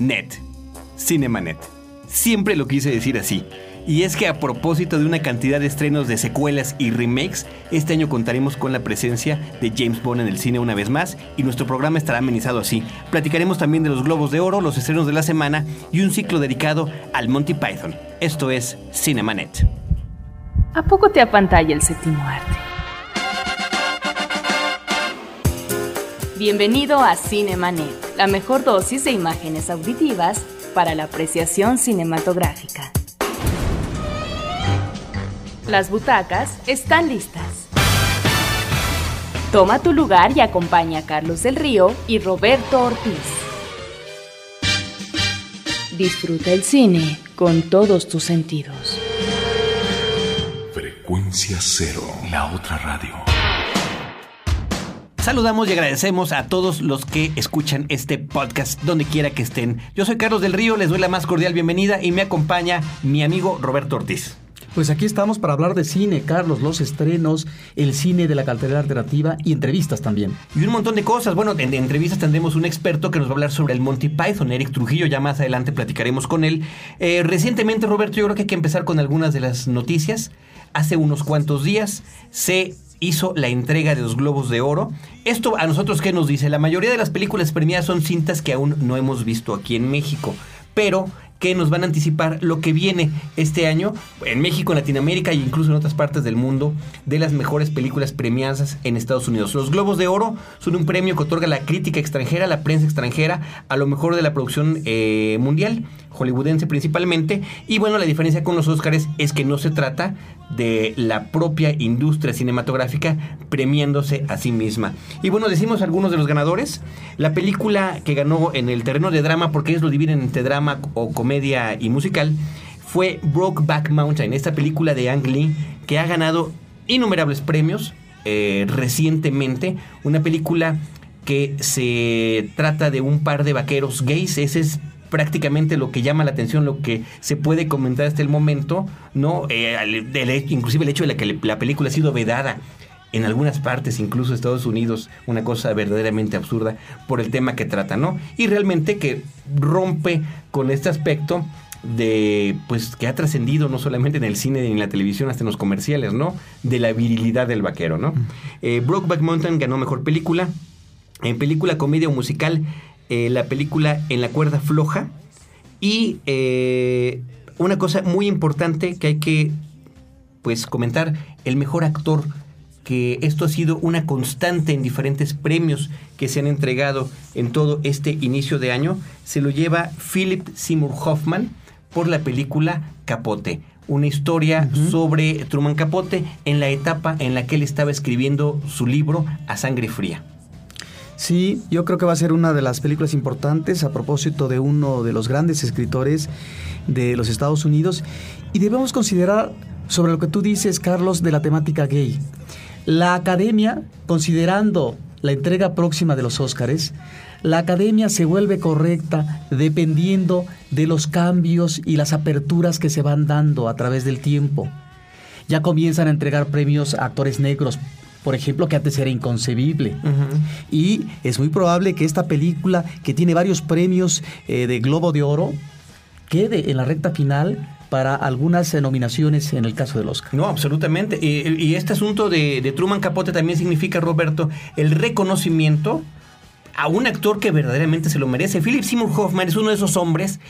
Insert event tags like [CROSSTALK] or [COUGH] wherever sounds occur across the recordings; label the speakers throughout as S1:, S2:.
S1: Net. Cinemanet. Siempre lo quise decir así. Y es que a propósito de una cantidad de estrenos de secuelas y remakes, este año contaremos con la presencia de James Bond en el cine una vez más y nuestro programa estará amenizado así. Platicaremos también de los Globos de Oro, los estrenos de la semana y un ciclo dedicado al Monty Python. Esto es Cinemanet.
S2: ¿A poco te apantalla el séptimo arte? Bienvenido a Cinemanet, la mejor dosis de imágenes auditivas para la apreciación cinematográfica. Las butacas están listas. Toma tu lugar y acompaña a Carlos del Río y Roberto Ortiz. Disfruta el cine con todos tus sentidos.
S3: Frecuencia cero, la otra radio.
S1: Saludamos y agradecemos a todos los que escuchan este podcast donde quiera que estén. Yo soy Carlos del Río, les doy la más cordial bienvenida y me acompaña mi amigo Roberto Ortiz.
S4: Pues aquí estamos para hablar de cine, Carlos, los estrenos, el cine de la cartelera alternativa y entrevistas también.
S1: Y un montón de cosas. Bueno, en entrevistas tendremos un experto que nos va a hablar sobre el Monty Python, Eric Trujillo. Ya más adelante platicaremos con él. Eh, recientemente, Roberto, yo creo que hay que empezar con algunas de las noticias. Hace unos cuantos días se hizo la entrega de los Globos de Oro. Esto a nosotros, ¿qué nos dice? La mayoría de las películas premiadas son cintas que aún no hemos visto aquí en México. Pero que nos van a anticipar lo que viene este año en México, en Latinoamérica e incluso en otras partes del mundo de las mejores películas premiadas en Estados Unidos. Los Globos de Oro son un premio que otorga la crítica extranjera, la prensa extranjera, a lo mejor de la producción eh, mundial, hollywoodense principalmente. Y bueno, la diferencia con los Oscars es que no se trata de la propia industria cinematográfica premiándose a sí misma. Y bueno, decimos algunos de los ganadores. La película que ganó en el terreno de drama, porque ellos lo dividen entre drama o comedia y musical, fue Brokeback Mountain, esta película de Ang Lee que ha ganado innumerables premios eh, recientemente. Una película que se trata de un par de vaqueros gays. Ese es prácticamente lo que llama la atención, lo que se puede comentar hasta el momento, ¿no? Eh, inclusive el hecho de que la película ha sido vedada en algunas partes, incluso Estados Unidos, una cosa verdaderamente absurda por el tema que trata, ¿no? Y realmente que rompe con este aspecto de pues que ha trascendido no solamente en el cine ni en la televisión hasta en los comerciales no de la virilidad del vaquero no eh, Brokeback Mountain ganó mejor película en película comedia o musical eh, la película En la cuerda floja. Y eh, una cosa muy importante que hay que pues comentar, el mejor actor, que esto ha sido una constante en diferentes premios que se han entregado en todo este inicio de año, se lo lleva Philip Seymour Hoffman por la película Capote. Una historia sobre Truman Capote en la etapa en la que él estaba escribiendo su libro A Sangre Fría.
S4: Sí, yo creo que va a ser una de las películas importantes a propósito de uno de los grandes escritores de los Estados Unidos y debemos considerar sobre lo que tú dices, Carlos, de la temática gay. La academia, considerando la entrega próxima de los Óscares, la academia se vuelve correcta dependiendo de los cambios y las aperturas que se van dando a través del tiempo. Ya comienzan a entregar premios a actores negros por ejemplo, que antes era inconcebible. Y es muy probable que esta película, que tiene varios premios eh, de Globo de Oro, quede en la recta final para algunas nominaciones en el caso del Oscar.
S1: No, absolutamente. Y, este asunto de, de, Truman Capote también significa, Roberto, el reconocimiento a un actor que verdaderamente se lo merece. Philip Seymour Hoffman es uno de esos hombres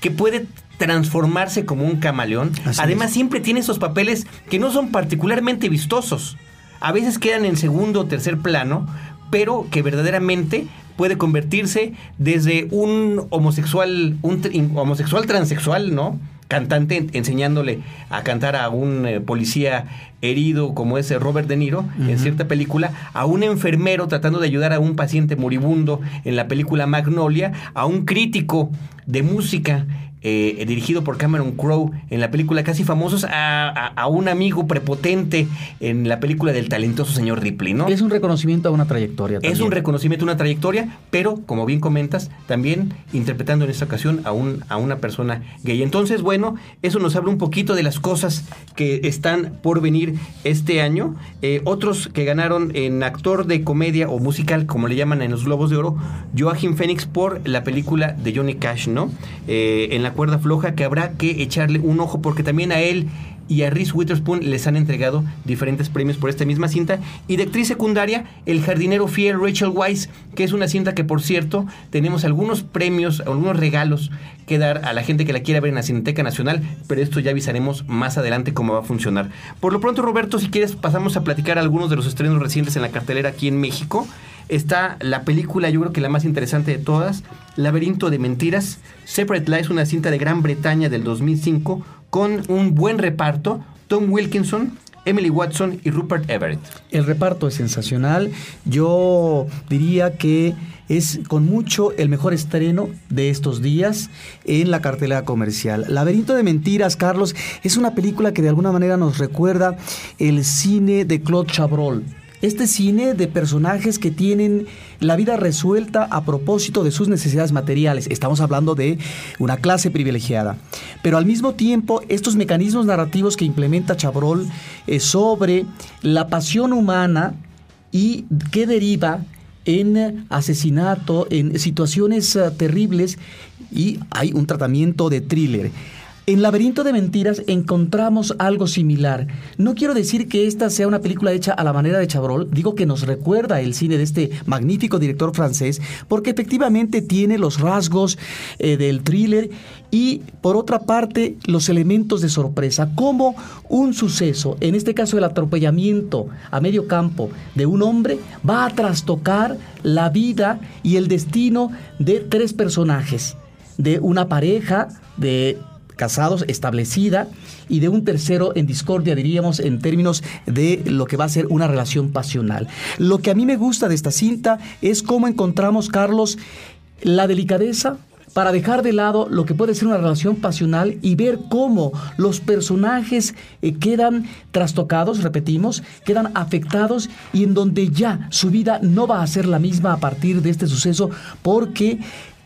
S1: que puede transformarse como un camaleón. Además, siempre tiene esos papeles que no son particularmente vistosos a veces quedan en segundo o tercer plano, pero que verdaderamente puede convertirse desde un homosexual, un homosexual transexual, ¿no? cantante enseñándole a cantar a un eh, policía herido como ese Robert De Niro en cierta película, a un enfermero tratando de ayudar a un paciente moribundo en la película Magnolia, a un crítico de música eh, dirigido por Cameron Crowe en la película Casi Famosos, a, un amigo prepotente en la película del talentoso señor Ripley, ¿no?
S4: Es un reconocimiento a una trayectoria.
S1: Es un reconocimiento a una trayectoria, pero como bien comentas, también interpretando en esta ocasión a, un, a una persona gay. Entonces, bueno, eso nos habla un poquito de las cosas que están por venir este año. Eh, otros que ganaron en actor de comedia o musical, como le llaman en los Globos de Oro, Joaquin Phoenix por la película de Johnny Cash, ¿no? Eh, en la cuerda floja, que habrá que echarle un ojo porque también a él y a Reese Witherspoon les han entregado diferentes premios por esta misma cinta. Y de actriz secundaria, El jardinero fiel Rachel Weisz, que es una cinta que, por cierto, tenemos algunos premios, algunos regalos que dar a la gente que la quiera ver en la Cineteca Nacional, pero esto ya avisaremos más adelante cómo va a funcionar. Por lo pronto, Roberto, si quieres, pasamos a platicar algunos de los estrenos recientes en la cartelera aquí en México. Está la película, yo creo que la más interesante de todas, Laberinto de Mentiras. Separate Lies, una cinta de Gran Bretaña del 2005 con un buen reparto, Tom Wilkinson, Emily Watson y Rupert Everett.
S4: El reparto es sensacional. Yo diría que es con mucho el mejor estreno de estos días en la cartelera comercial. Laberinto de Mentiras, Carlos, es una película que de alguna manera nos recuerda el cine de Claude Chabrol este cine de personajes que tienen la vida resuelta a propósito de sus necesidades materiales. Estamos hablando de una clase privilegiada. Pero al mismo tiempo, estos mecanismos narrativos que implementa Chabrol eh, sobre la pasión humana y que deriva en asesinato, en situaciones eh, terribles y hay un tratamiento de thriller. En Laberinto de Mentiras encontramos algo similar. No quiero decir que esta sea una película hecha a la manera de Chabrol, digo que nos recuerda el cine de este magnífico director francés, porque efectivamente tiene los rasgos eh, del thriller y por otra parte los elementos de sorpresa, como un suceso, en este caso el atropellamiento a medio campo de un hombre, va a trastocar la vida y el destino de tres personajes, de una pareja, de casados, establecida, y de un tercero en discordia, diríamos, en términos de lo que va a ser una relación pasional. Lo que a mí me gusta de esta cinta es cómo encontramos, Carlos, la delicadeza, para dejar de lado lo que puede ser una relación pasional y ver cómo los personajes eh, quedan trastocados, repetimos, quedan afectados y en donde ya su vida no va a ser la misma a partir de este suceso porque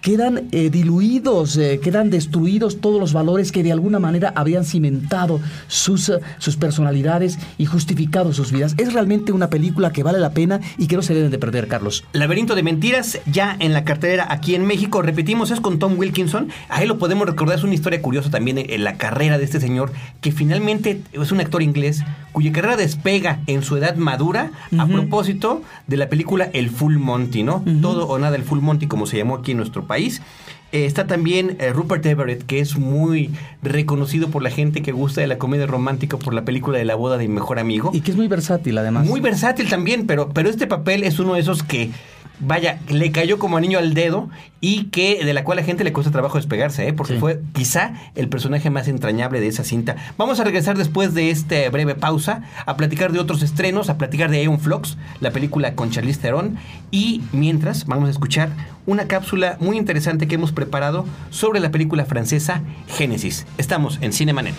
S4: quedan eh, diluidos, eh, quedan destruidos todos los valores que de alguna manera habían cimentado sus, eh, sus personalidades y justificado sus vidas. Es realmente una película que vale la pena y que no se deben de perder, Carlos.
S1: Laberinto de Mentiras, ya en la cartelera aquí en México, repetimos, es con Tom Wilkinson. Ahí lo podemos recordar, es una historia curiosa también en la carrera de este señor, que finalmente es un actor inglés cuya carrera despega en su edad madura a propósito de la película El Full Monty, ¿no? Todo o nada el Full Monty, como se llamó aquí en nuestro país. Eh, está también eh, Rupert Everett, que es muy reconocido por la gente que gusta de la comedia romántica por la película de la boda de mi mejor amigo.
S4: Y que es muy versátil, además.
S1: Muy versátil también, pero, pero este papel es uno de esos que vaya, le cayó como anillo al dedo y que de la cual a la gente le cuesta trabajo despegarse, ¿eh? porque fue quizá el personaje más entrañable de esa cinta. Vamos a regresar después de esta breve pausa a platicar de otros estrenos, a platicar de Eon Flux, la película con Charlize Theron y mientras vamos a escuchar una cápsula muy interesante que hemos preparado sobre la película francesa Génesis. Estamos en Cinemanet.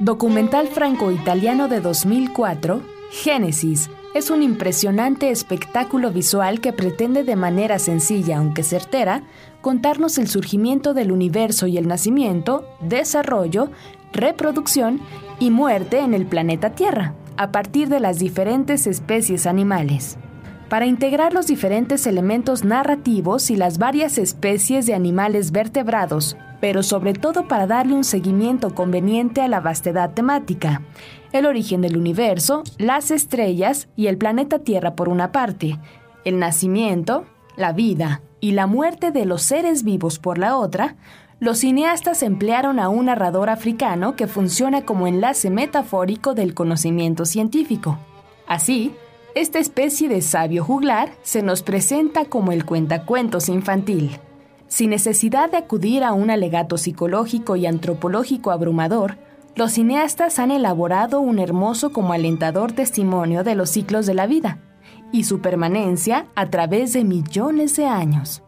S2: Documental franco-italiano de 2004, Génesis, es un impresionante espectáculo visual que pretende de manera sencilla aunque certera contarnos el surgimiento del universo y el nacimiento, desarrollo, reproducción y muerte en el planeta Tierra a partir de las diferentes especies animales. Para integrar los diferentes elementos narrativos y las varias especies de animales vertebrados, pero sobre todo para darle un seguimiento conveniente a la vastedad temática, el origen del universo, las estrellas y el planeta Tierra por una parte, el nacimiento, la vida y la muerte de los seres vivos por la otra, los cineastas emplearon a un narrador africano que funciona como enlace metafórico del conocimiento científico. Así, esta especie de sabio juglar se nos presenta como el cuentacuentos infantil. Sin necesidad de acudir a un alegato psicológico y antropológico abrumador, los cineastas han elaborado un hermoso como alentador testimonio de los ciclos de la vida y su permanencia a través de millones de años.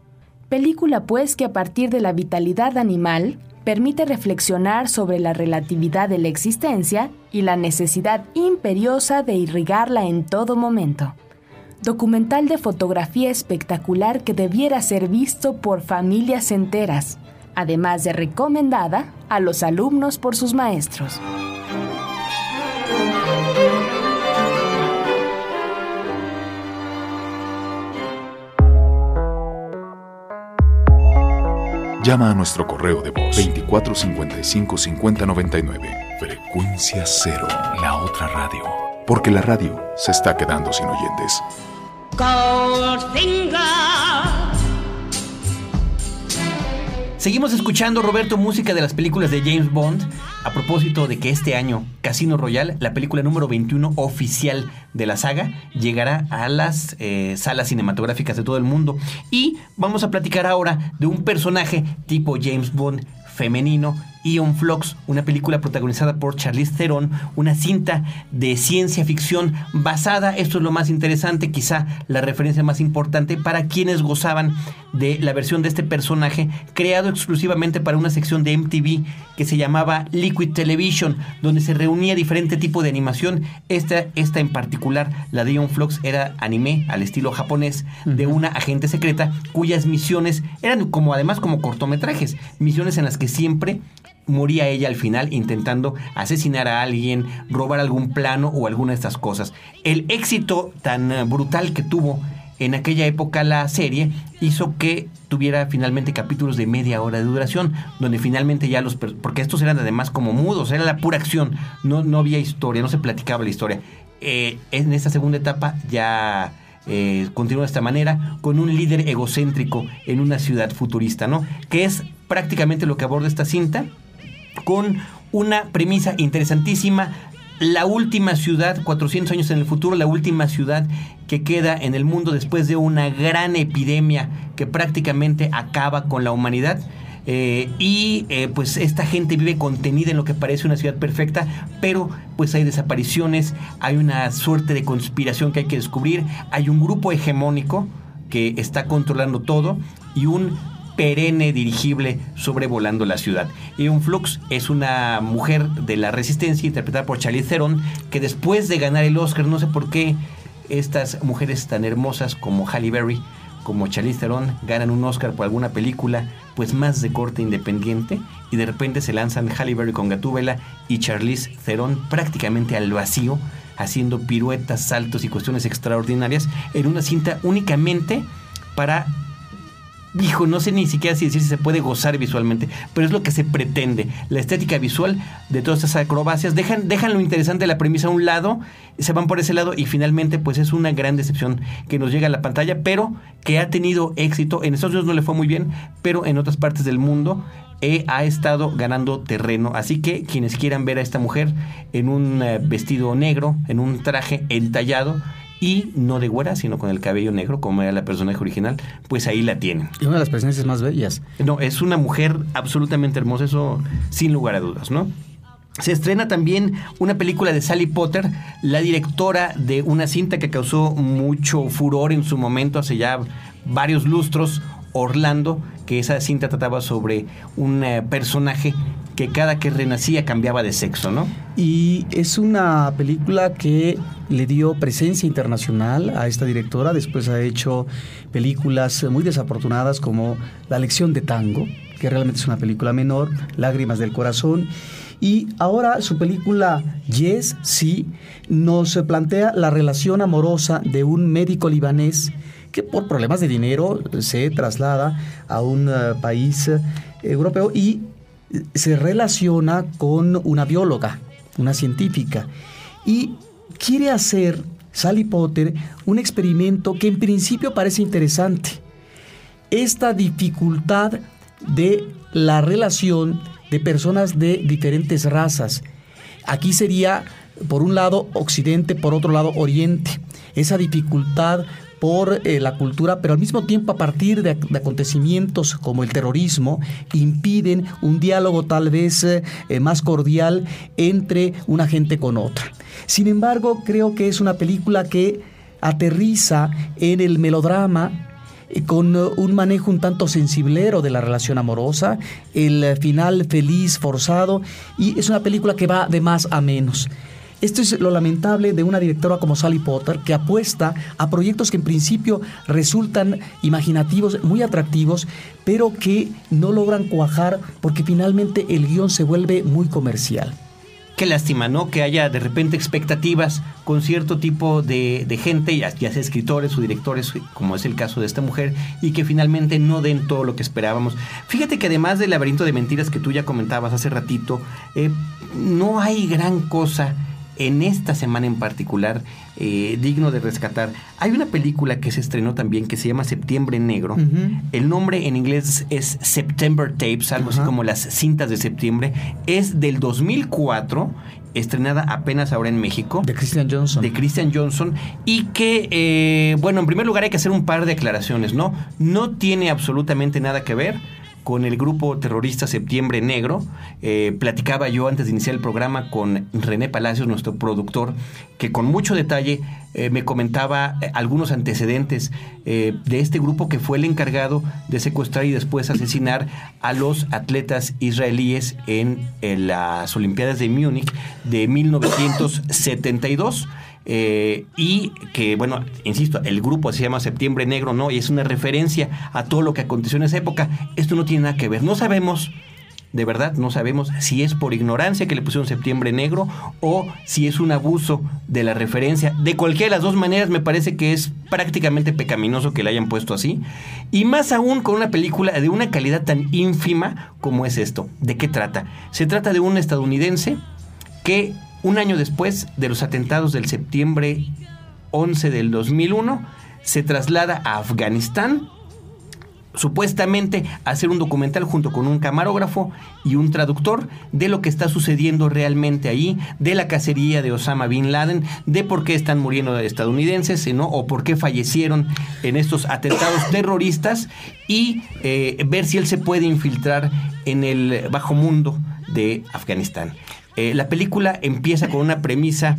S2: Película pues que a partir de la vitalidad animal, permite reflexionar sobre la relatividad de la existencia y la necesidad imperiosa de irrigarla en todo momento. Documental de fotografía espectacular que debiera ser visto por familias enteras, además de recomendada a los alumnos por sus maestros.
S3: Llama a nuestro correo de voz 2455 5099. Frecuencia cero, la otra radio. Porque la radio se está quedando sin oyentes.
S1: Seguimos escuchando, Roberto, música de las películas de James Bond. A propósito de que este año Casino Royale, la película número 21 oficial de la saga, llegará a las eh, salas cinematográficas de todo el mundo. Y vamos a platicar ahora de un personaje tipo James Bond femenino Ion Flux, una película protagonizada por Charlize Theron, una cinta de ciencia ficción basada, esto es lo más interesante, quizá la referencia más importante para quienes gozaban de la versión de este personaje creado exclusivamente para una sección de MTV que se llamaba Liquid Television, donde se reunía diferente tipo de animación. Esta, esta en particular, la de Ion Flux, era anime al estilo japonés de una agente secreta cuyas misiones eran como además como cortometrajes, misiones en las que siempre moría ella al final intentando asesinar a alguien, robar algún plano o alguna de estas cosas. El éxito tan eh, brutal que tuvo en aquella época la serie hizo que tuviera finalmente capítulos de media hora de duración, donde finalmente ya los... porque estos eran además como mudos, era la pura acción, no, no había historia, no se platicaba la historia. Eh, en esta segunda etapa ya... Eh, continúa de esta manera con un líder egocéntrico en una ciudad futurista, ¿no? Que es prácticamente lo que aborda esta cinta con una premisa interesantísima. La última ciudad, 400 años en el futuro, la última ciudad que queda en el mundo después de una gran epidemia que prácticamente acaba con la humanidad. Eh, y eh, pues esta gente vive contenida en lo que parece una ciudad perfecta, pero pues hay desapariciones, hay una suerte de conspiración que hay que descubrir, hay un grupo hegemónico que está controlando todo y un perenne dirigible sobrevolando la ciudad. un Flux es una mujer de la resistencia interpretada por Charlize Theron que después de ganar el Oscar, no sé por qué estas mujeres tan hermosas como Halle Berry, como Charlize Theron ganan un Oscar por alguna película pues más de corte independiente y de repente se lanzan Halle Berry con Gatúbela y Charlize Theron prácticamente al vacío haciendo piruetas, saltos y cuestiones extraordinarias en una cinta únicamente para hijo, no sé ni siquiera si decir si se puede gozar visualmente, pero es lo que se pretende. La estética visual de todas estas acrobacias dejan, dejan lo interesante de la premisa a un lado, se van por ese lado y finalmente pues es una gran decepción que nos llega a la pantalla, pero que ha tenido éxito. En Estados Unidos no le fue muy bien, pero en otras partes del mundo eh, ha estado ganando terreno. Así que quienes quieran ver a esta mujer en un eh, vestido negro, en un traje entallado, y no de güera, sino con el cabello negro, como era la personaje original, pues ahí la tienen.
S4: Y una de las presencias más bellas.
S1: No, es una mujer absolutamente hermosa, eso sin lugar a dudas, ¿no? Se estrena también una película de Sally Potter, la directora de una cinta que causó mucho furor en su momento, hace ya varios lustros, Orlando, que esa cinta trataba sobre un eh, personaje que cada que renacía cambiaba de sexo, ¿no?
S4: Y es una película que le dio presencia internacional a esta directora, después ha hecho películas muy desafortunadas como La lección de tango, que realmente es una película menor, Lágrimas del corazón, y ahora su película Yes, sí, nos plantea la relación amorosa de un médico libanés que por problemas de dinero se traslada a un eh, país eh, europeo y se relaciona con una bióloga, una científica, y quiere hacer Sally Potter un experimento que en principio parece interesante. Esta dificultad de la relación de personas de diferentes razas. Aquí sería, por un lado, Occidente, por otro lado, Oriente. Esa dificultad por eh, la cultura, pero al mismo tiempo a partir de, acontecimientos como el terrorismo, impiden un diálogo tal vez eh, más cordial entre una gente con otra. Sin embargo, creo que es una película que aterriza en el melodrama, eh, con un manejo un tanto sensiblero de la relación amorosa, el eh, final feliz, forzado, y es una película que va de más a menos. Esto es lo lamentable de una directora como Sally Potter, que apuesta a proyectos que en principio resultan imaginativos, muy atractivos, pero que no logran cuajar porque finalmente el guion se vuelve muy comercial.
S1: Qué lástima, ¿no? Que haya de repente expectativas con cierto tipo de, gente, ya, sea escritores o directores, como es el caso de esta mujer, y que finalmente no den todo lo que esperábamos. Fíjate que además del laberinto de mentiras que tú ya comentabas hace ratito, eh, no hay gran cosa en esta semana en particular eh, digno de rescatar. Hay una película que se estrenó también que se llama Septiembre Negro. El nombre en inglés es September Tapes, algo así como las cintas de septiembre. Es del 2004 estrenada apenas ahora en México.
S4: De Christian Johnson.
S1: De Christian Johnson. Y que, eh, bueno, en primer lugar hay que hacer un par de aclaraciones, ¿no? No tiene absolutamente nada que ver con el grupo terrorista Septiembre Negro. Eh, platicaba yo antes de iniciar el programa con René Palacios, nuestro productor, que con mucho detalle eh, me comentaba eh, algunos antecedentes de este grupo que fue el encargado de secuestrar y después asesinar a los atletas israelíes en, en las Olimpiadas de Múnich de 1972. Eh, y que, bueno, insisto, el grupo se llama Septiembre Negro, ¿no? Y es una referencia a todo lo que aconteció en esa época. Esto no tiene nada que ver. No sabemos, de verdad, no sabemos si es por ignorancia que le pusieron Septiembre Negro o si es un abuso de la referencia. De cualquiera de las dos maneras, me parece que es prácticamente pecaminoso que le hayan puesto así. Y más aún con una película de una calidad tan ínfima como es esto. ¿De qué trata? Se trata de un estadounidense que un año después de los atentados del septiembre 11 del 2001, se traslada a Afganistán, supuestamente a hacer un documental junto con un camarógrafo y un traductor de lo que está sucediendo realmente ahí, de la cacería de Osama Bin Laden, de por qué están muriendo estadounidenses ¿no? o por qué fallecieron en estos atentados terroristas y eh, ver si él se puede infiltrar en el bajo mundo de Afganistán. Eh, la película empieza con una premisa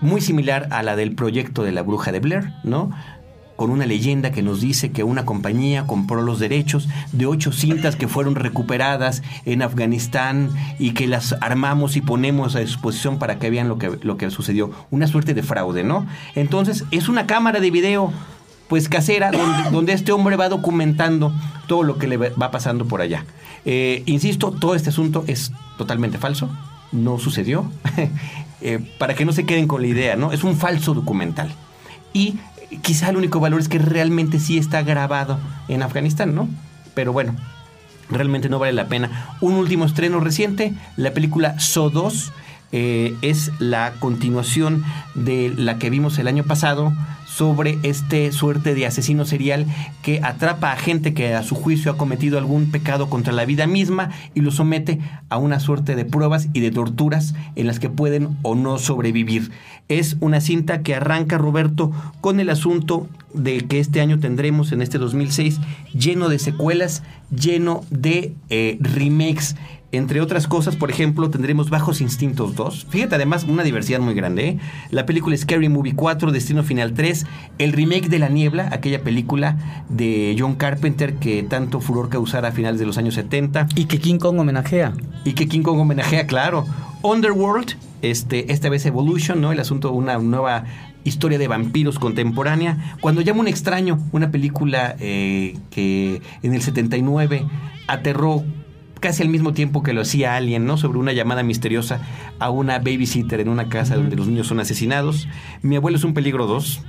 S1: muy similar a la del proyecto de la bruja de Blair, ¿no? con una leyenda que nos dice que una compañía compró los derechos de ocho cintas que fueron recuperadas en Afganistán y que las armamos y ponemos a disposición para que vean lo que, lo que sucedió. Una suerte de fraude, ¿no? Entonces, es una cámara de video pues casera donde, este hombre va documentando todo lo que le va pasando por allá. Eh, insisto, todo este asunto es totalmente falso no sucedió, [LAUGHS] eh, para que no se queden con la idea, ¿no? Es un falso documental. Y quizá el único valor es que realmente sí está grabado en Afganistán, ¿no? Pero bueno, realmente no vale la pena. Un último estreno reciente, la película So 2, eh, es la continuación de la que vimos el año pasado sobre este suerte de asesino serial que atrapa a gente que a su juicio ha cometido algún pecado contra la vida misma y lo somete a una suerte de pruebas y de torturas en las que pueden o no sobrevivir. Es una cinta que arranca Roberto con el asunto de que este año tendremos en este 2006 lleno de secuelas, lleno de eh, remakes entre otras cosas, por ejemplo, tendremos Bajos Instintos 2. Fíjate, además, una diversidad muy grande. ¿eh? La película Scary Movie 4, Destino Final 3, el remake de La Niebla, aquella película de John Carpenter que tanto furor causara a finales de los años 70.
S4: Y que King Kong homenajea.
S1: Y que King Kong homenajea, claro. Underworld, este, esta vez Evolution, ¿no? El asunto, una nueva historia de vampiros contemporánea. Cuando llama un extraño, una película eh, que en el 79 aterró casi al mismo tiempo que lo hacía Alien, ¿no? Sobre una llamada misteriosa a una babysitter en una casa donde los niños son asesinados. Mi abuelo es un peligro 2,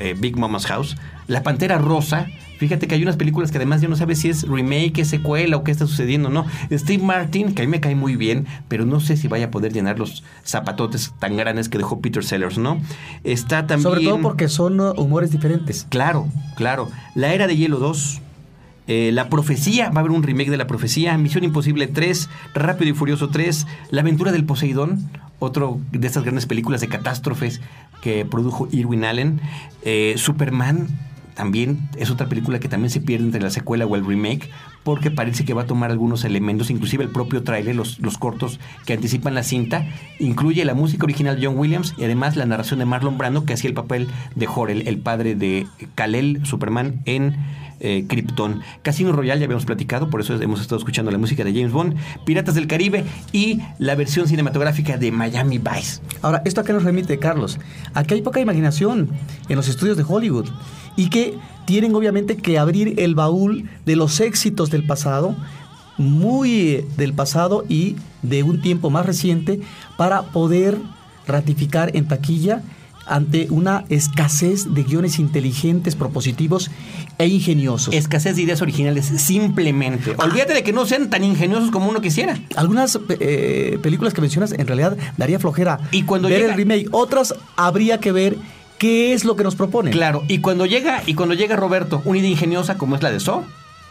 S1: eh, Big Mama's House. La Pantera Rosa. Fíjate que hay unas películas que además yo no sabe si es remake, es secuela o qué está sucediendo, ¿no? Steve Martin, que a mí me cae muy bien, pero no sé si vaya a poder llenar los zapatotes tan grandes que dejó Peter Sellers, ¿no? Está también...
S4: Sobre todo porque son humores diferentes.
S1: Claro, claro. La Era de Hielo 2 eh, la Profecía, va a haber un remake de La Profecía, Misión Imposible 3, Rápido y Furioso 3, La Aventura del Poseidón, otro de estas grandes películas de catástrofes que produjo Irwin Allen, eh, Superman, también es otra película que también se pierde entre la secuela o el remake, porque parece que va a tomar algunos elementos, inclusive el propio trailer, los, los cortos que anticipan la cinta, incluye la música original de John Williams y además la narración de Marlon Brando, que hacía el papel de Jorel, el padre de Kal-El, Superman, en eh, Krypton. Casino Royale ya habíamos platicado, por eso hemos estado escuchando la música de James Bond, Piratas del Caribe y la versión cinematográfica de Miami Vice.
S4: Ahora, ¿esto a qué nos remite, Carlos? Aquí hay poca imaginación en los estudios de Hollywood y que tienen obviamente que abrir el baúl de los éxitos del pasado, muy del pasado y de un tiempo más reciente, para poder ratificar en taquilla ante una escasez de guiones inteligentes, propositivos e ingeniosos.
S1: Escasez de ideas originales, simplemente. Olvídate de que no sean tan ingeniosos como uno quisiera.
S4: Algunas eh, películas que mencionas en realidad daría flojera
S1: Y cuando
S4: ver
S1: llega-
S4: el remake. Otras habría que ver qué es lo que nos proponen.
S1: Claro, y cuando llega, y cuando llega Roberto, una idea ingeniosa como es la de So,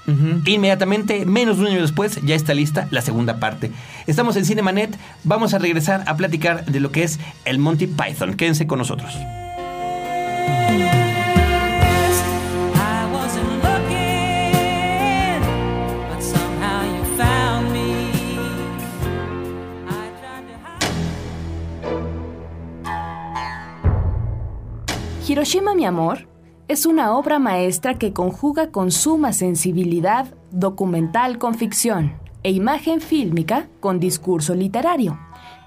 S1: Inmediatamente, menos de un año después, ya está lista la segunda parte. Estamos en Cinemanet, vamos a regresar a platicar de lo que es el Monty Python. Quédense con nosotros.
S2: Hiroshima, mi amor, es una obra maestra que conjuga con suma sensibilidad documental con ficción e imagen fílmica con discurso literario.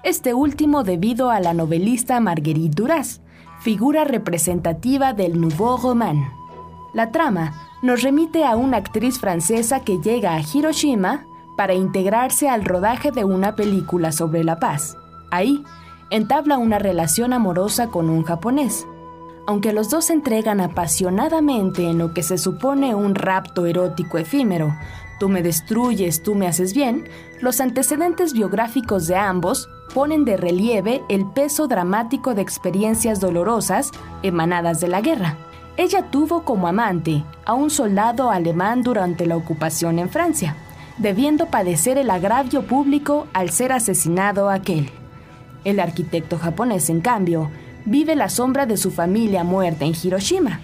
S2: Este último debido a la novelista Marguerite Duras, figura representativa del Nouveau Roman. La trama nos remite a una actriz francesa que llega a Hiroshima para integrarse al rodaje de una película sobre la paz. Ahí, entabla una relación amorosa con un japonés. Aunque los dos se entregan apasionadamente en lo que se supone un rapto erótico efímero, tú me destruyes, tú me haces bien, los antecedentes biográficos de ambos ponen de relieve el peso dramático de experiencias dolorosas emanadas de la guerra. Ella tuvo como amante a un soldado alemán durante la ocupación en Francia, debiendo padecer el agravio público al ser asesinado aquel. El arquitecto japonés, en cambio, vive la sombra de su familia muerta en Hiroshima,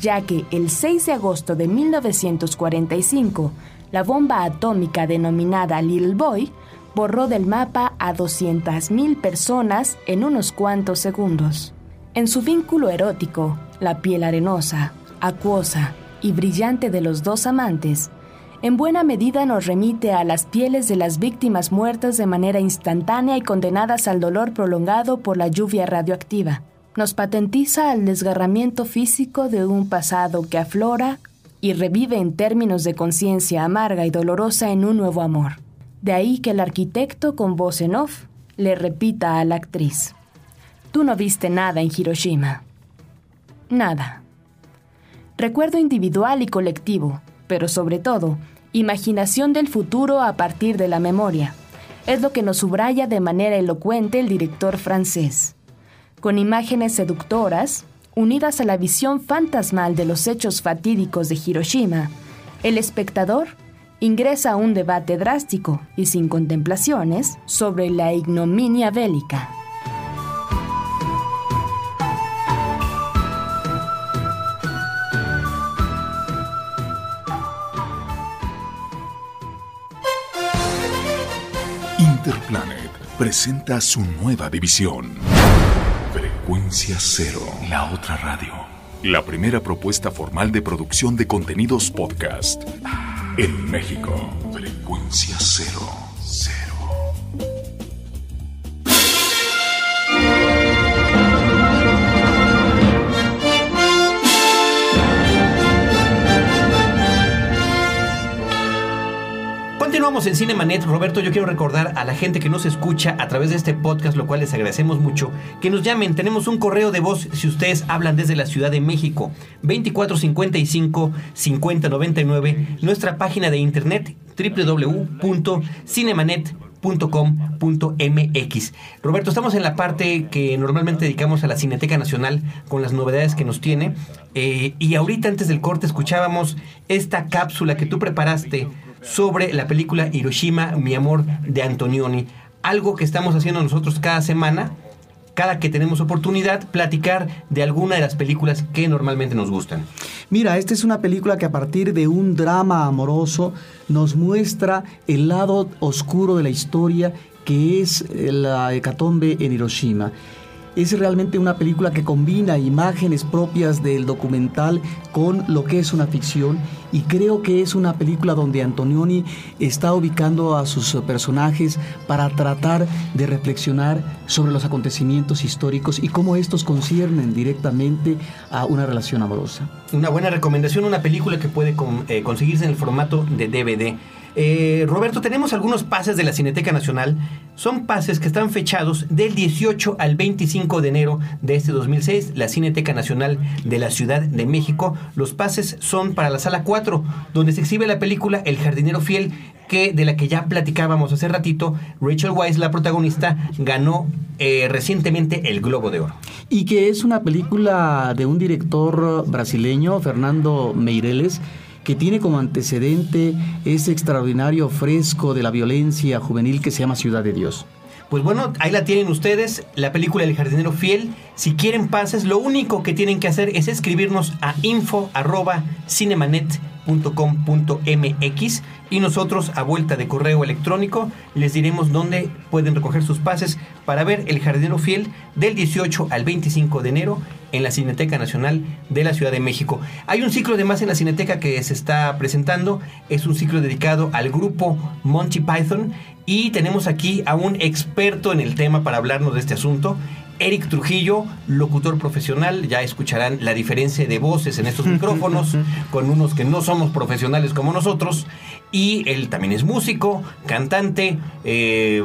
S2: ya que el 6 de agosto de 1945, la bomba atómica denominada Little Boy borró del mapa a 200.000 personas en unos cuantos segundos. En su vínculo erótico, la piel arenosa, acuosa y brillante de los dos amantes, en buena medida nos remite a las pieles de las víctimas muertas de manera instantánea y condenadas al dolor prolongado por la lluvia radioactiva. Nos patentiza el desgarramiento físico de un pasado que aflora y revive en términos de conciencia amarga y dolorosa en un nuevo amor. De ahí que el arquitecto con voz en off le repita a la actriz, Tú no viste nada en Hiroshima. Nada. Recuerdo individual y colectivo, pero sobre todo, imaginación del futuro a partir de la memoria. Es lo que nos subraya de manera elocuente el director francés. Con imágenes seductoras, unidas a la visión fantasmal de los hechos fatídicos de Hiroshima, el espectador ingresa a un debate drástico y sin contemplaciones sobre la ignominia bélica.
S3: Presenta su nueva división. Frecuencia Cero, la otra radio. La primera propuesta formal de producción de contenidos podcast en México. Frecuencia Cero.
S1: En Cinemanet. Roberto, yo quiero recordar a la gente que nos escucha a través de este podcast, lo cual les agradecemos mucho, que nos llamen. Tenemos un correo de voz si ustedes hablan desde la Ciudad de México. 2455-5099. Nuestra página de internet www.cinemanet.com.mx. Roberto, estamos en la parte que normalmente dedicamos a la Cineteca Nacional con las novedades que nos tiene. Eh, y ahorita antes del corte escuchábamos esta cápsula que tú preparaste sobre la película Hiroshima, mi amor, de Antonioni. Algo que estamos haciendo nosotros cada semana, cada que tenemos oportunidad, platicar de alguna de las películas que normalmente nos gustan.
S4: Mira, esta es una película que a partir de un drama amoroso nos muestra el lado oscuro de la historia que es eh, la hecatombe en Hiroshima. Es realmente una película que combina imágenes propias del documental con lo que es una ficción y creo que es una película donde Antonioni está ubicando a sus personajes para tratar de reflexionar sobre los acontecimientos históricos y cómo estos conciernen directamente a una relación amorosa.
S1: Una buena recomendación, una película que puede eh, conseguirse en el formato de DVD. Eh, Roberto, tenemos algunos pases de la Cineteca Nacional. Son pases que están fechados del 18 al 25 de enero de este 2006, la Cineteca Nacional de la Ciudad de México. Los pases son para la sala 4, donde se exhibe la película El jardinero fiel, que de la que ya platicábamos hace ratito. Rachel Weisz, la protagonista, ganó eh, recientemente el Globo de Oro.
S4: Y que es una película de un director brasileño, Fernando Meireles, que tiene como antecedente ese extraordinario fresco de la violencia juvenil que se llama Ciudad de Dios.
S1: Pues bueno, ahí la tienen ustedes, la película El jardinero fiel. Si quieren pases, lo único que tienen que hacer es escribirnos a info@cinemanet.com.mx y nosotros a vuelta de correo electrónico les diremos dónde pueden recoger sus pases para ver El jardinero fiel del 18 al 25 de enero en la Cineteca Nacional de la Ciudad de México. Hay un ciclo de más en la Cineteca que se está presentando, es un ciclo dedicado al grupo Monty Python y tenemos aquí a un experto en el tema para hablarnos de este asunto. Eric Trujillo, locutor profesional, ya escucharán la diferencia de voces en estos [LAUGHS] micrófonos con unos que no somos profesionales como nosotros. Y él también es músico, cantante, eh,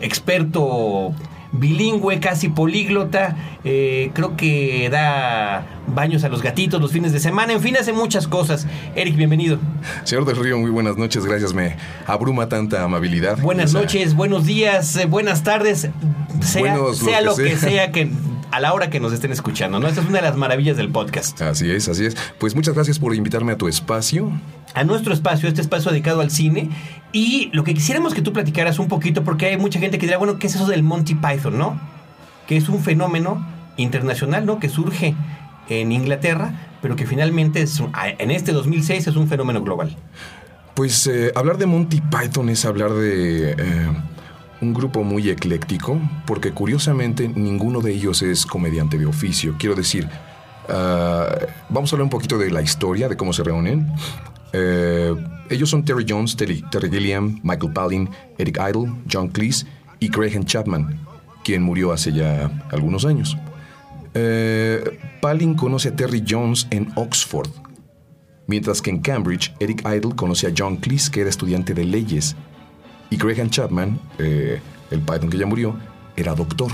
S1: experto bilingüe, casi políglota. eh, creo que da baños a los gatitos los fines de semana. En fin, hace muchas cosas. Eric, bienvenido.
S5: Señor del Río, muy buenas noches, gracias. Me abruma tanta amabilidad.
S1: Buenas
S5: Esa-
S1: noches, buenos días, eh, buenas tardes, sea,
S5: Buenos,
S1: sea
S5: que
S1: lo que
S5: sea.
S1: sea que a la hora que nos estén escuchando, ¿no? Esta es una de las maravillas del podcast.
S5: Así es, así es. Pues muchas gracias por invitarme a tu espacio.
S1: A nuestro espacio, este espacio dedicado al cine. Y lo que quisiéramos que tú platicaras un poquito, porque hay mucha gente que dirá, bueno, ¿qué es eso del Monty Python, no? Que es un fenómeno internacional, ¿no? Que surge en Inglaterra, pero que finalmente es, en este 2006 es un fenómeno global.
S5: Pues eh, hablar de Monty Python es hablar de eh, un grupo muy ecléctico, porque curiosamente ninguno de ellos es comediante de oficio. Quiero decir, ah, vamos a hablar un poquito de la historia, de cómo se reúnen. Eh, ellos son Terry Jones, Terry, Gilliam, Michael Palin, Eric Idle, John Cleese y Graham Chapman, quien murió hace ya algunos años. Eh, Palin conoce a Terry Jones en Oxford, mientras que en Cambridge Eric Idle conoce a John Cleese, que era estudiante de leyes, y Graham Chapman, eh, el Python que ya murió, era doctor,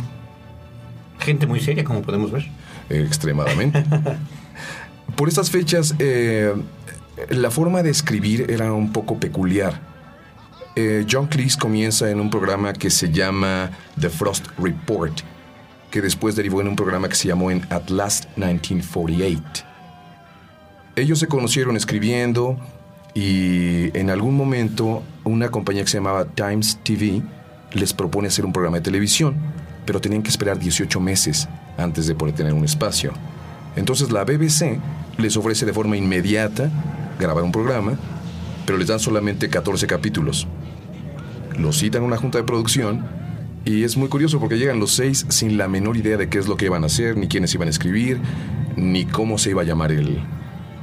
S1: Gente muy seria, como podemos ver.
S5: eh, extremadamente. [LAUGHS] Por estas fechas, eh, la forma de escribir era un poco peculiar. Eh, John Cleese comienza en un programa que se llama The Frost Report, que después derivó en un programa que se llamó en At Last 1948. Ellos se conocieron escribiendo y en algún momento una compañía que se llamaba Times TV les propone hacer un programa de televisión, pero tenían que esperar 18 meses antes de poder tener un espacio. Entonces la BBC les ofrece de forma inmediata grabar un programa, pero les dan solamente 14 capítulos. Los citan a una junta de producción y es muy curioso porque llegan los seis sin la menor idea de qué es lo que iban a hacer, ni quiénes iban a escribir, ni cómo se iba a llamar el,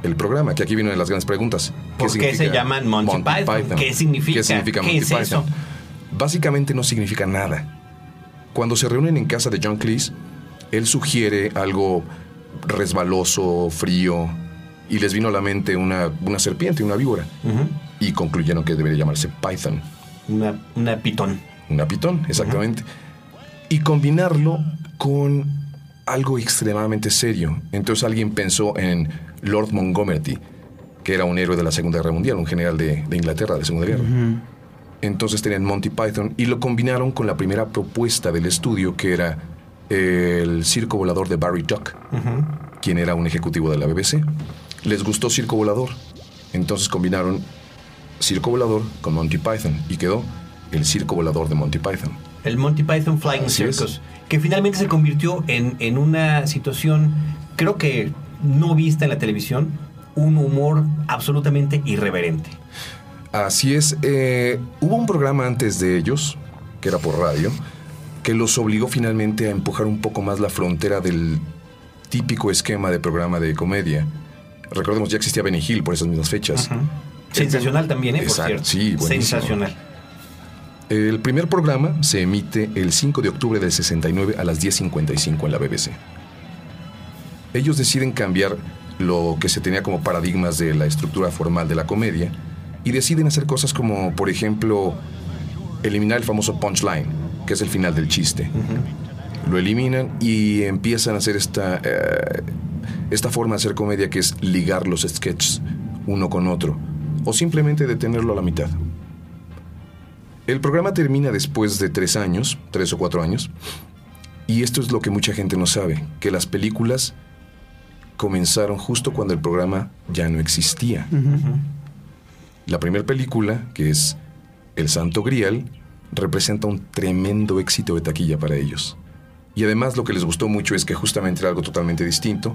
S5: el programa, que aquí viene una de las grandes preguntas.
S1: ¿Por qué se llaman Monty Python? ¿Qué significa?
S5: ¿Qué significa
S1: ¿Qué
S5: Monty
S1: es
S5: Python?
S1: eso?
S5: Básicamente no significa nada. Cuando se reúnen en casa de John Cleese, él sugiere algo resbaloso, frío, y les vino a la mente una, una serpiente, una víbora, y concluyeron que debería llamarse Python.
S1: Una, una pitón.
S5: Una pitón, exactamente. Y combinarlo con algo extremadamente serio. Entonces alguien pensó en Lord Montgomery, que era un héroe de la Segunda Guerra Mundial, un general de, de Inglaterra de la Segunda Guerra. Entonces tenían Monty Python y lo combinaron con la primera propuesta del estudio, que era el circo volador de Barry Duck, quien era un ejecutivo de la BBC. Les gustó Circo Volador, entonces combinaron Circo Volador con Monty Python y quedó el Circo Volador de Monty Python.
S1: El Monty Python Flying
S5: Así es.
S1: Circus, que finalmente se convirtió en, en una situación, creo que no vista en la televisión, un humor absolutamente irreverente.
S5: Así es. eh, hubo un programa antes de ellos, que era por radio, que los obligó finalmente a empujar un poco más la frontera del típico esquema de programa de comedia. Recordemos, ya existía Benny Hill por esas mismas fechas.
S1: Sensacional también, ¿eh? Por cierto.
S5: sí, buenísimo.
S1: Sensacional.
S5: El primer programa se emite el 5 de octubre del 69 a las 10.55 en la BBC. Ellos deciden cambiar lo que se tenía como paradigmas de la estructura formal de la comedia y deciden hacer cosas como, por ejemplo, eliminar el famoso punchline, que es el final del chiste. Lo eliminan y empiezan a hacer esta, eh, esta forma de hacer comedia que es ligar los sketches uno con otro o simplemente detenerlo a la mitad. El programa termina después de tres años, tres o cuatro años, y esto es lo que mucha gente no sabe, que las películas comenzaron justo cuando el programa ya no existía. La primera película, que es El Santo Grial, representa un tremendo éxito de taquilla para ellos. Y además lo que les gustó mucho es que justamente era algo totalmente distinto,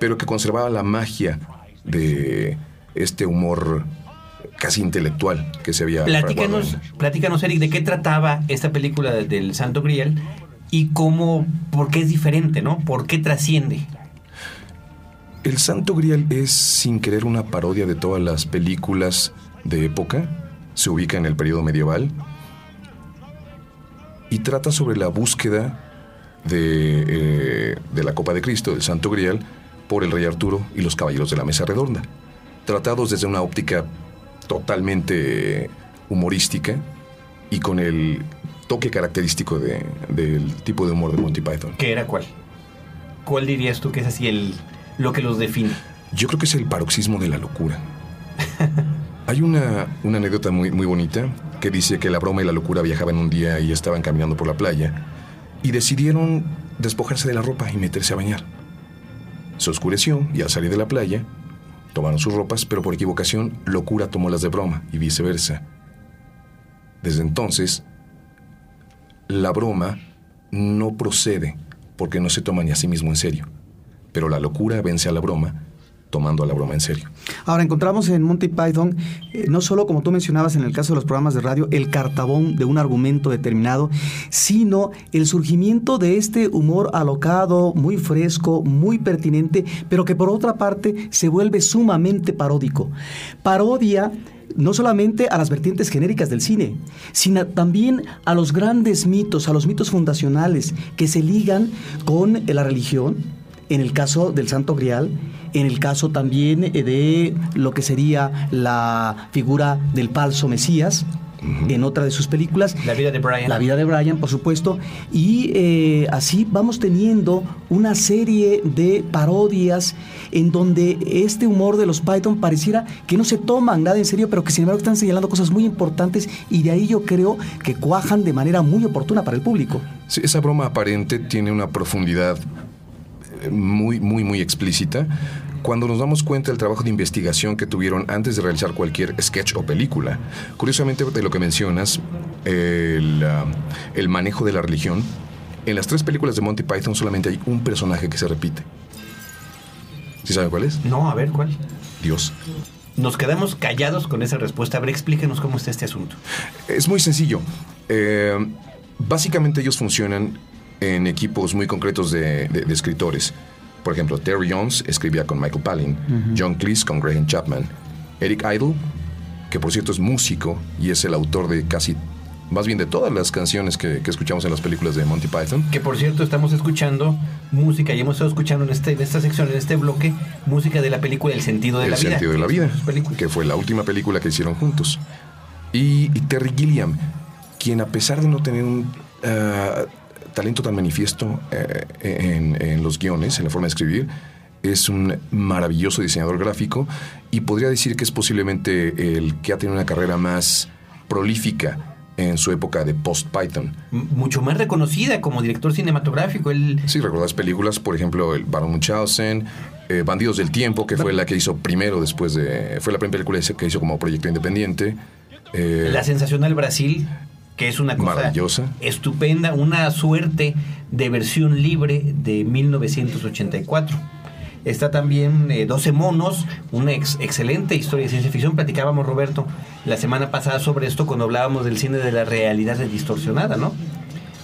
S5: pero que conservaba la magia de este humor casi intelectual que se había
S1: Platícanos, platícanos, Eric, de qué trataba esta película de- del Santo Grial y cómo, por qué es diferente, ¿no? ¿Por qué trasciende?
S5: El Santo Grial es, sin querer, una parodia de todas las películas de época. Se ubica en el periodo medieval. Y trata sobre la búsqueda de, eh, de la Copa de Cristo, del Santo Grial, por el Rey Arturo y los Caballeros de la Mesa Redonda. Tratados desde una óptica totalmente humorística y con el toque característico de- del tipo de humor de Monty Python.
S1: ¿Qué era cuál? ¿Cuál dirías tú que es así el, lo que los define?
S5: Yo creo que es el paroxismo de la locura. [LAUGHS] Hay una, una anécdota muy, muy bonita que dice que la broma y la locura viajaban un día y estaban caminando por la playa y decidieron despojarse de la ropa y meterse a bañar. Se oscureció y al salir de la playa tomaron sus ropas, pero por equivocación locura tomó las de broma y viceversa. Desde entonces, la broma no procede porque no se toma ni a sí mismo en serio, pero la locura vence a la broma tomando a la broma en serio.
S4: Ahora encontramos en Monty Python, eh, no solo como tú mencionabas en el caso de los programas de radio, el cartabón de un argumento determinado, sino el surgimiento de este humor alocado, muy fresco, muy pertinente, pero que por otra parte se vuelve sumamente paródico. Parodia no solamente a las vertientes genéricas del cine, sino también a los grandes mitos, a los mitos fundacionales que se ligan con la religión, en el caso del Santo Grial, en el caso también eh, de lo que sería la figura del falso Mesías, en otra de sus películas.
S1: La vida de Brian.
S4: La vida de Brian, por supuesto. Y eh, así vamos teniendo una serie de parodias en donde este humor de los Python pareciera que no se toman nada en serio, pero que sin embargo están señalando cosas muy importantes y de ahí yo creo que cuajan de manera muy oportuna para el público.
S5: Sí, esa broma aparente tiene una profundidad muy, muy, muy explícita. Cuando nos damos cuenta del trabajo de investigación que tuvieron antes de realizar cualquier sketch o película. Curiosamente, de lo que mencionas, el, ah, el manejo de la religión, en las tres películas de Monty Python solamente hay un personaje que se repite. ¿Sí saben cuál es?
S1: No, a ver, ¿cuál?
S5: Dios.
S1: Nos quedamos callados con esa respuesta. A ver, explíquenos cómo está este asunto.
S5: Es muy sencillo. Eh, básicamente ellos funcionan en equipos muy concretos de, de- de escritores. Por ejemplo, Terry Jones escribía con Michael Palin, John Cleese con Graham Chapman, Eric Idle, que por cierto es músico y es el autor de casi, más bien de todas las canciones que, que escuchamos en las películas de Monty Python.
S1: Que por cierto, estamos escuchando música y hemos estado escuchando en, este, en esta sección, en este bloque, música de la película El sentido de
S5: El
S1: la vida.
S5: sentido de la vida, que fue la última película que hicieron juntos. Y, y Terry Gilliam, quien a pesar de no tener un ah, talento tan manifiesto eh, en, en los guiones, en la forma de escribir, es un maravilloso diseñador gráfico y podría decir que es posiblemente el que ha tenido una carrera más prolífica en su época de post-Python.
S1: Mucho más reconocida como director cinematográfico. Él
S5: Sí, recordas películas, por ejemplo, el Baron Munchausen, eh, Bandidos del Tiempo, que fue la que hizo primero después de... Fue la primera película que hizo como proyecto independiente. Eh,
S1: La sensacional Brasil, que es una cosa
S5: Maravillosa.
S1: estupenda, una suerte de versión libre de 1984. Está también eh, 12 monos, una ex- excelente historia de ciencia ficción. Platicábamos, Roberto, la semana pasada sobre esto cuando hablábamos del cine de la realidad distorsionada, ¿no?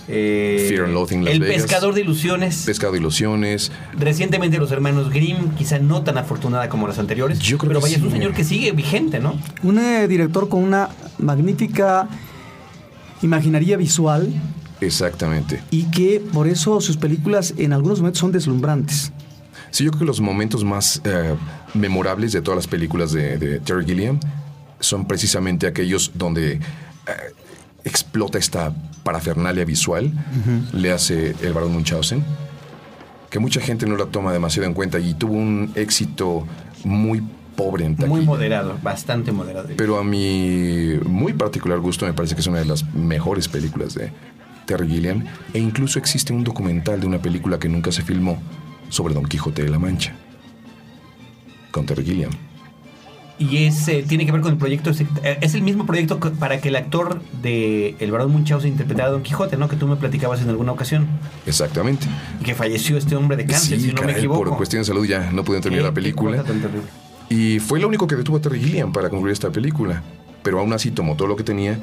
S1: Eh,
S5: Fear and Loathing Las
S1: El
S5: Vegas.
S1: pescador de ilusiones.
S5: Pescado de ilusiones.
S1: Recientemente los hermanos Grimm, quizá no tan afortunada como las anteriores,
S5: Yo creo
S1: pero
S5: que
S1: vaya, es un señor que sigue vigente, ¿no?
S4: Un eh, director con una magnífica imaginaría visual
S5: Exactamente.
S4: y que por eso sus películas en algunos momentos son deslumbrantes.
S5: Sí, yo creo que los momentos más eh, memorables de todas las películas de, de Terry Gilliam son precisamente aquellos donde eh, explota esta parafernalia visual, le hace el Barón Munchausen, que mucha gente no la toma demasiado en cuenta y tuvo un éxito muy pobre en taquilla.
S1: Muy moderado, bastante moderado.
S5: Pero a mi muy particular gusto me parece que es una de las mejores películas de Terry Gilliam. E incluso existe un documental de una película que nunca se filmó sobre Don Quijote de la Mancha. Con Terry Gilliam.
S1: Y es, eh, tiene que ver con el proyecto, es, eh, el mismo proyecto para que el actor de El Barón Munchausen interpretara a Don Quijote, ¿no? Que tú me platicabas en alguna ocasión.
S5: Exactamente.
S1: Y que falleció este hombre de cáncer,
S5: sí,
S1: si no me
S5: caray,
S1: equivoco.
S5: por cuestión de salud ya no pudieron terminar la película. Y fue lo único que detuvo a Terry Gilliam para concluir esta película. Pero aún así tomó todo lo que tenía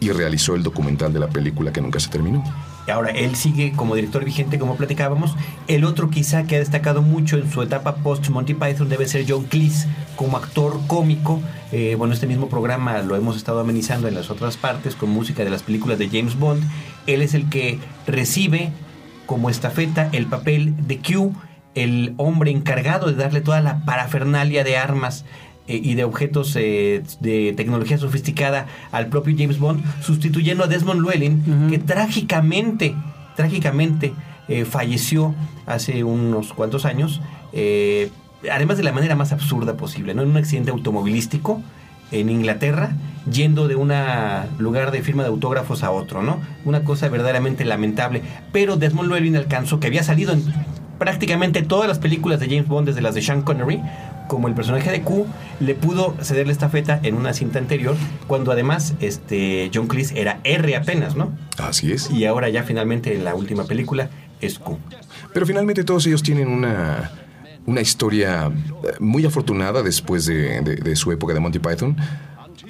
S5: y realizó el documental de la película que nunca se terminó.
S1: Ahora él sigue como director vigente, como platicábamos. El otro quizá que ha destacado mucho en su etapa post Monty Python debe ser John Cleese como actor cómico. Eh, bueno, este mismo programa lo hemos estado amenizando en las otras partes con música de las películas de James Bond. Él es el que recibe como estafeta el papel de Q, el hombre encargado de darle toda la parafernalia de armas eh, y de objetos eh, de tecnología sofisticada al propio James Bond, sustituyendo a Desmond Llewellyn, que trágicamente, trágicamente eh, falleció hace unos cuantos años, eh, además de la manera más absurda posible, ¿no? En un accidente automovilístico en Inglaterra, yendo de un lugar de firma de autógrafos a otro, ¿no? Una cosa verdaderamente lamentable. Pero Desmond Llewellyn alcanzó, que había salido en prácticamente todas las películas de James Bond, desde las de Sean Connery, como el personaje de Q, le pudo ceder la estafeta en una cinta anterior, cuando además este, John Cleese era R apenas, ¿no?
S5: Así es.
S1: Y ahora ya finalmente en la última película es Q.
S5: Pero finalmente todos ellos tienen una, una historia eh, muy afortunada después de, de- de su época de Monty Python,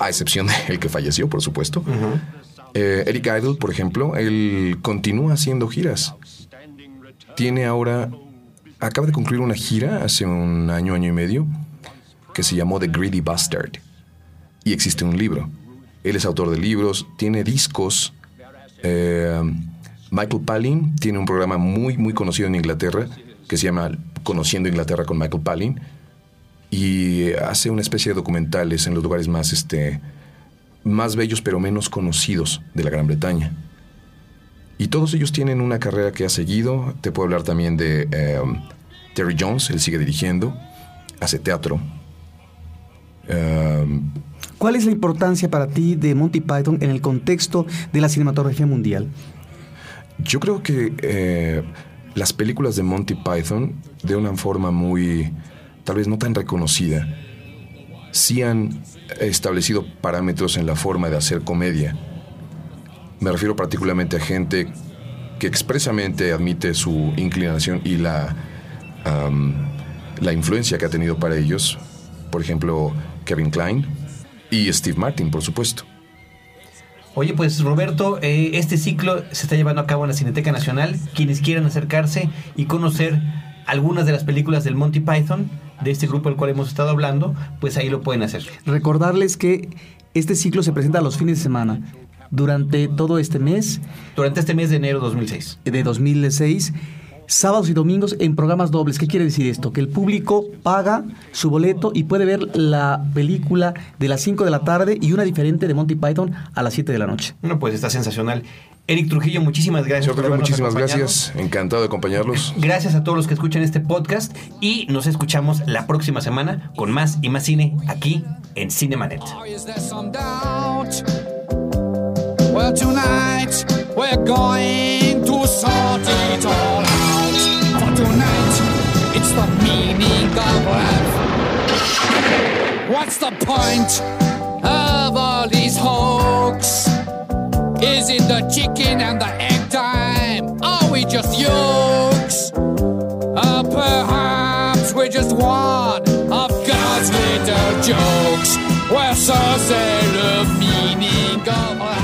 S5: a excepción del que falleció, por supuesto. Eh, Eric Idle, por ejemplo, él continúa haciendo giras. Tiene ahora, acaba de concluir una gira hace un año, año y medio, que se llamó The Greedy Bastard. Y existe un libro. Él es autor de libros, tiene discos. Eh, Michael Palin tiene un programa muy, muy conocido en Inglaterra que se llama Conociendo Inglaterra con Michael Palin. Y hace una especie de documentales en los lugares más, este, más bellos pero menos conocidos de la Gran Bretaña. Y todos ellos tienen una carrera que ha seguido. Te puedo hablar también de eh, Terry Jones, él sigue dirigiendo, hace teatro. Eh,
S4: ¿Cuál es la importancia para ti de Monty Python en el contexto de la cinematografía mundial?
S5: Yo creo que eh, las películas de Monty Python, de una forma muy, tal vez no tan reconocida, sí han establecido parámetros en la forma de hacer comedia. Me refiero particularmente a gente que expresamente admite su inclinación y la, la influencia que ha tenido para ellos. Por ejemplo, Kevin Klein y Steve Martin, por supuesto.
S1: Oye, pues Roberto, eh, este ciclo se está llevando a cabo en la Cineteca Nacional. Quienes quieran acercarse y conocer algunas de las películas del Monty Python, de este grupo del cual hemos estado hablando, pues ahí lo pueden hacer.
S4: Recordarles que este ciclo se presenta los fines de semana. Durante todo este mes
S1: Durante este mes de enero 2006.
S4: de 2006, sábados y domingos en programas dobles. ¿Qué quiere decir esto? Que el público paga su boleto y puede ver la película de las 5 de la tarde y una diferente de Monty Python a las 7 de la noche.
S1: Bueno, pues está sensacional. Eric Trujillo, muchísimas gracias.
S5: Señor
S1: por
S5: Trujillo, muchísimas gracias. Encantado de acompañarlos.
S1: Gracias a todos los que escuchan este podcast y nos escuchamos la próxima semana con más y más cine aquí en Cinemanet.
S6: Well, tonight we're going to sort it all out. For tonight, it's the meaning of life. What's the point of all these hoax? Is it the chicken and the egg time? Are we just yokes? Uh, perhaps we we're just one of God's little jokes. We're so say the meaning of life.